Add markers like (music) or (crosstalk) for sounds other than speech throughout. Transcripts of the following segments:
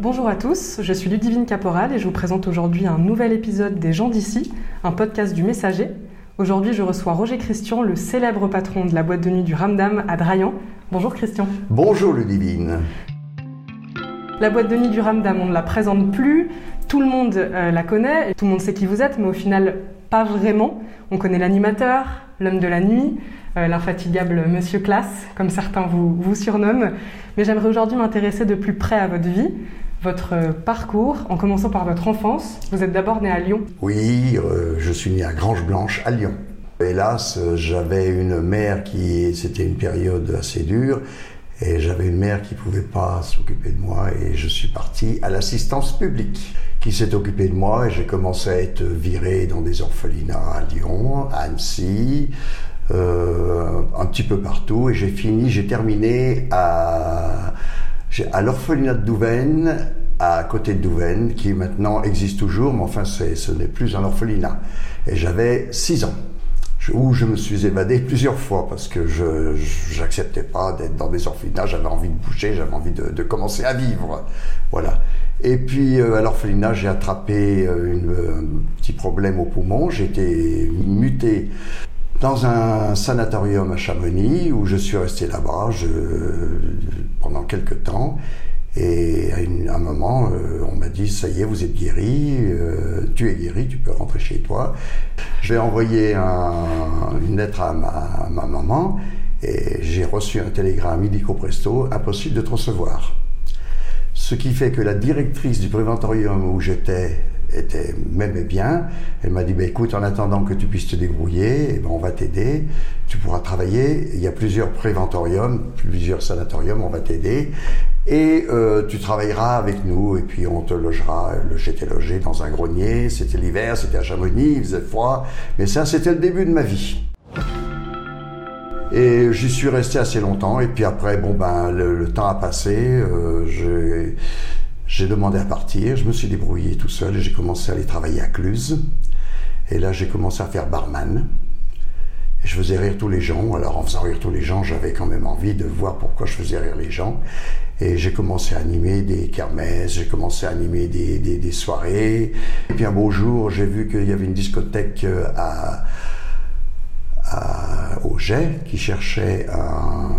Bonjour à tous, je suis Ludivine Caporal et je vous présente aujourd'hui un nouvel épisode des gens d'ici, un podcast du Messager. Aujourd'hui, je reçois Roger Christian, le célèbre patron de la boîte de nuit du Ramdam à Drayan. Bonjour Christian. Bonjour Ludivine. La boîte de nuit du Ramdam, on ne la présente plus, tout le monde euh, la connaît, tout le monde sait qui vous êtes, mais au final, pas vraiment. On connaît l'animateur, l'homme de la nuit, euh, l'infatigable Monsieur Classe, comme certains vous, vous surnomment. Mais j'aimerais aujourd'hui m'intéresser de plus près à votre vie, votre parcours, en commençant par votre enfance. Vous êtes d'abord né à Lyon. Oui, euh, je suis né à Grange Blanche, à Lyon. Hélas, j'avais une mère qui, c'était une période assez dure, et j'avais une mère qui pouvait pas s'occuper de moi, et je suis parti à l'assistance publique, qui s'est occupée de moi, et j'ai commencé à être viré dans des orphelinats à Lyon, à Annecy, euh, un petit peu partout, et j'ai fini, j'ai terminé à à l'orphelinat de Douvaine, à côté de Douvaine, qui maintenant existe toujours, mais enfin ce n'est plus un orphelinat. Et j'avais 6 ans, où je me suis évadé (laughs) plusieurs fois parce que je n'acceptais pas d'être dans des orphelinats, j'avais envie de bouger, j'avais envie de, commencer à vivre. Voilà. Et puis euh, à l'orphelinat, j'ai attrapé euh, un petit problème au poumon, j'ai été muté dans un sanatorium à Chamonix où je suis resté là-bas pendant quelques temps. Et à, un moment, euh, on m'a dit, ça y est, vous êtes guéri, euh, tu es guéri, tu peux rentrer chez toi. J'ai envoyé une lettre à ma, ma maman et j'ai reçu un télégramme illico presto, impossible de te recevoir. Ce qui fait que la directrice du préventorium où j'étais était m'aimait bien. Elle m'a dit bah, écoute, en attendant que tu puisses te débrouiller, eh ben, on va t'aider. Tu pourras travailler. Il y a plusieurs préventoriums, plusieurs sanatoriums, on va t'aider. Et euh, tu travailleras avec nous et puis on te logera. J'étais logé dans un grenier, c'était l'hiver, c'était à Chamonix, il faisait froid. Mais ça, c'était le début de ma vie. Et j'y suis resté assez longtemps. Et puis après, bon ben, le, temps a passé. Euh, demandé à partir, je me suis débrouillé tout seul et j'ai commencé à aller travailler à Cluse. Et là, j'ai commencé à faire barman. Et je faisais rire tous les gens. Alors, en faisant rire tous les gens, j'avais quand même envie de voir pourquoi je faisais rire les gens. Et j'ai commencé à animer des kermesses, j'ai commencé à animer des, des, des, soirées. Et puis un beau jour, j'ai vu qu'il y avait une discothèque euh, à, à, au Jet qui cherchait un,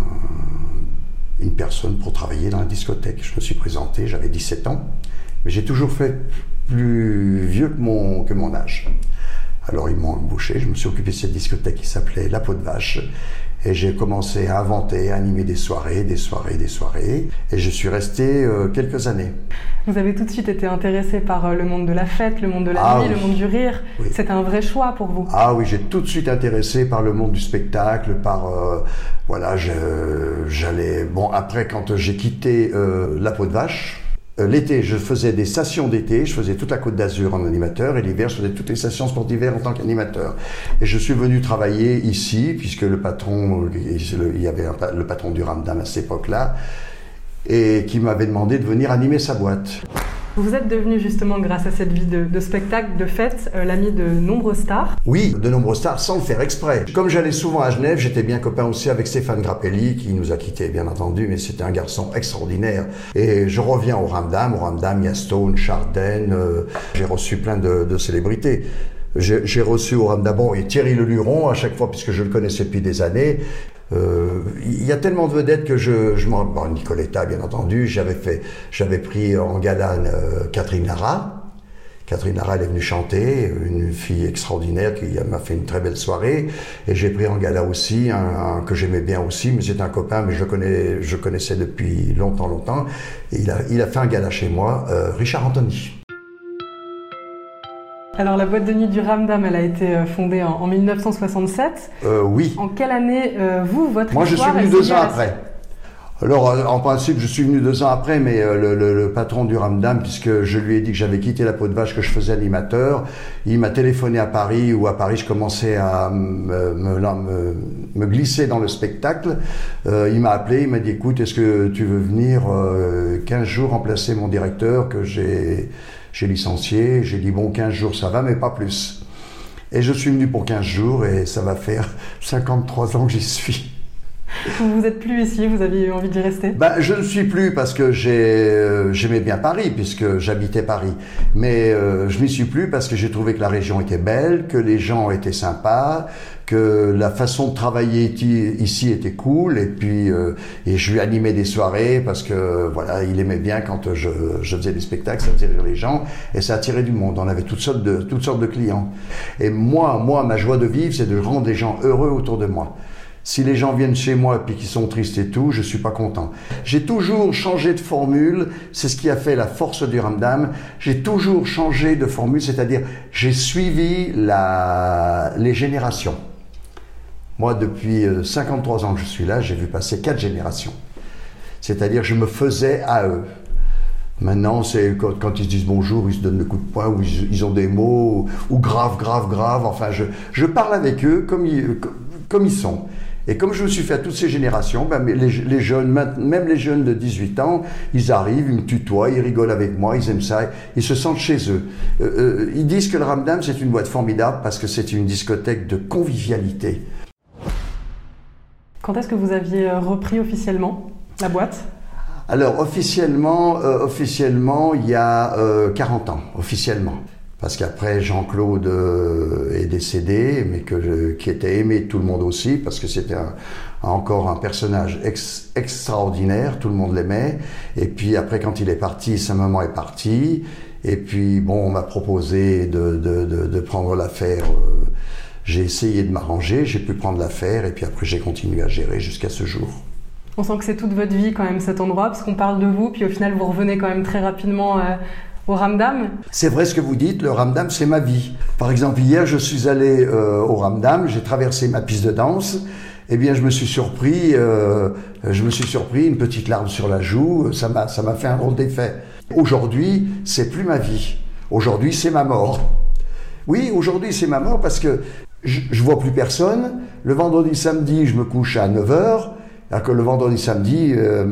une personne pour travailler dans la discothèque. Je me suis présenté, j'avais 17 ans, mais j'ai toujours fait plus vieux que mon, que mon âge. Alors ils m'ont embauché, je me suis occupé de cette discothèque qui s'appelait La Peau de Vache. Et j'ai commencé à inventer, à animer des soirées, des soirées, des soirées. Et je suis resté euh, quelques années. Vous avez tout de suite été intéressé par euh, le monde de la fête, le monde de la ah nuit, le monde du rire. C'était un vrai choix pour vous. Ah oui, j'ai tout de suite intéressé par le monde du spectacle, par euh, voilà, j'allais bon après quand j'ai quitté la peau de vache. L'été, je faisais des stations d'été, je faisais toute la Côte d'Azur en animateur, et l'hiver, je faisais toutes les stations sportives en tant qu'animateur. Et je suis venu travailler ici, puisque le patron, il y avait le patron du Ramdam à cette époque-là, et qui m'avait demandé de venir animer sa boîte. Vous êtes devenu justement, grâce à cette vie de, spectacle, de fête, euh, l'ami de nombreuses stars Oui, de nombreuses stars, sans le faire exprès. Comme j'allais souvent à Genève, j'étais bien copain aussi avec Stéphane Grappelli, qui nous a quittés, bien entendu, mais c'était un garçon extraordinaire. Et je reviens au Ramdam. Au Ramdam, il y a Stone, euh, j'ai reçu plein de, de célébrités. J'ai reçu au Ramdam et Thierry Leluron à chaque fois, puisque je le connaissais depuis des années. Euh, il y a tellement de vedettes que je, je m'en... Bon, Nicoletta, bien entendu, j'avais fait, j'avais pris en gala euh, Catherine Lara. Catherine Lara, elle est venue chanter, une fille extraordinaire qui m'a fait une très belle soirée. Et j'ai pris en gala aussi un, que j'aimais bien aussi, mais c'est un copain, mais je connais, je connaissais depuis longtemps, longtemps. Et il a, il a fait un gala chez moi, euh, Richard Anthony. Alors la boîte de nuit du Ramdam, elle a été euh, fondée en, 1967. Euh, oui. En quelle année, euh, vous, votre Moi, je suis venu deux ans après. Alors, en principe, je suis venu deux ans après, mais le, patron du Ramdam, puisque je lui ai dit que j'avais quitté la peau de vache, que je faisais animateur, il m'a téléphoné à Paris, où à Paris, je commençais à me, me, glisser dans le spectacle. il m'a appelé, il m'a dit, écoute, est-ce que tu veux venir 15 jours remplacer mon directeur que j'ai licencié, j'ai dit bon 15 jours ça va mais pas plus. Et je suis venu pour 15 jours et ça va faire (laughs) 53 ans que j'y suis. Vous êtes plus ici, vous avez eu envie d'y rester ben, Je ne suis plus parce que euh, j'aimais bien Paris, puisque j'habitais Paris. Mais euh, je n'y suis plus parce que j'ai trouvé que la région était belle, que les gens étaient sympas, que la façon de travailler ici était cool. Et puis, euh, et je lui animais des soirées parce que voilà, il aimait bien quand je, je faisais des spectacles, ça attirait les gens et ça attirait du monde. On avait toutes sortes de, toutes sortes de clients. Et moi, moi, ma joie de vivre, c'est de rendre des gens heureux autour de moi. Si les gens viennent chez moi et qu'ils sont tristes et tout, je suis pas content. J'ai toujours changé de formule, c'est ce qui a fait la force du Ramdam. J'ai toujours changé de formule, c'est-à-dire j'ai suivi la, les générations. Moi, depuis 53 euh, ans que je suis là, j'ai vu passer quatre générations. C'est-à-dire je me faisais à eux. Maintenant, c'est quand, ils se disent bonjour, ils se donnent le coup de poing, ou ils, ont des mots, ou, grave, grave, grave. Enfin, je, je parle avec eux comme ils, comme ils sont. Et comme je me suis fait à toutes ces générations, ben, les, jeunes, même les jeunes de 18 ans, ils arrivent, ils me tutoient, ils rigolent avec moi, ils aiment ça, ils se sentent chez eux. Euh, euh, ils disent que le Ramdam, c'est une boîte formidable parce que c'est une discothèque de convivialité. Quand est-ce que vous aviez euh, repris officiellement la boîte? Alors officiellement, officiellement, il y a 40 ans, officiellement parce qu'après Jean-Claude euh, est décédé, mais qui était aimé de tout le monde aussi, parce que c'était encore un personnage extraordinaire, tout le monde l'aimait. Et puis après, quand il est parti, sa maman est partie. Et puis bon, on m'a proposé de prendre l'affaire. Euh, j'ai essayé de m'arranger, j'ai pu prendre l'affaire, et puis après j'ai continué à gérer jusqu'à ce jour. On sent que c'est toute votre vie quand même cet endroit, parce qu'on parle de vous, puis au final vous revenez quand même très rapidement. Euh, C'est vrai ce que vous dites, le Ramdam c'est ma vie. Par exemple, hier je suis allé euh, au Ramdam, j'ai traversé ma piste de danse, eh bien je me suis surpris, euh, je me suis surpris une petite larme sur la joue, ça m'a ça m'a fait un drôle d'effet. Aujourd'hui, c'est plus ma vie. Aujourd'hui, c'est ma mort. Oui, aujourd'hui, c'est ma mort parce que je, je vois plus personne. Le vendredi, samedi, je me couche à 9h. Alors que le vendredi, samedi, euh,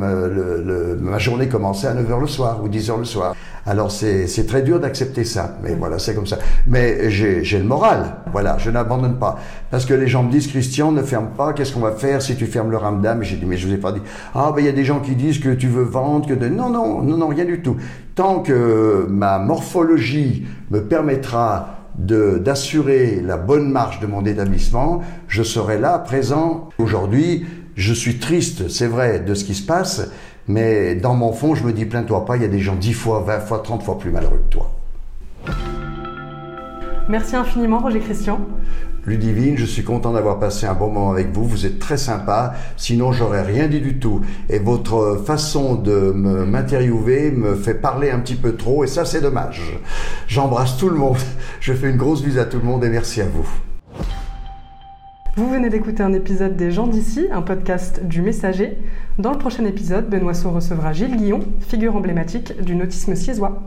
ma journée commençait à 9h le soir ou 10h le soir. Alors c'est très dur d'accepter ça, mais voilà, c'est comme ça. Mais j'ai le moral, voilà, je n'abandonne pas. Parce que les gens me disent, Christian, ne ferme pas, qu'est-ce qu'on va faire si tu fermes le ramdam? J'ai dit, mais je vous ai pas dit, ah ben il y a des gens qui disent que tu veux vendre, que de... Non, non, non, non, rien du tout. Tant que ma morphologie me permettra d'assurer la bonne marche de mon établissement, je serai là, présent. Aujourd'hui, je suis triste, c'est vrai, de ce qui se passe, mais dans mon fond, je me dis, plains-toi pas, il y a des gens 10 fois, 20 fois, 30 fois plus malheureux que toi. Merci infiniment, Roger Christian. Ludivine, je suis content d'avoir passé un bon moment avec vous. Vous êtes très sympa. Sinon, j'aurais rien dit du tout. Et votre façon de m'interviewer me fait parler un petit peu trop. Et ça, c'est dommage. J'embrasse tout le monde. (laughs) Je fais une grosse bise à tout le monde et merci à vous. Vous venez d'écouter un épisode des gens d'ici, un podcast du Messager. Dans le prochain épisode, Benoît recevra Gilles Guillon, figure emblématique du nautisme siégeois.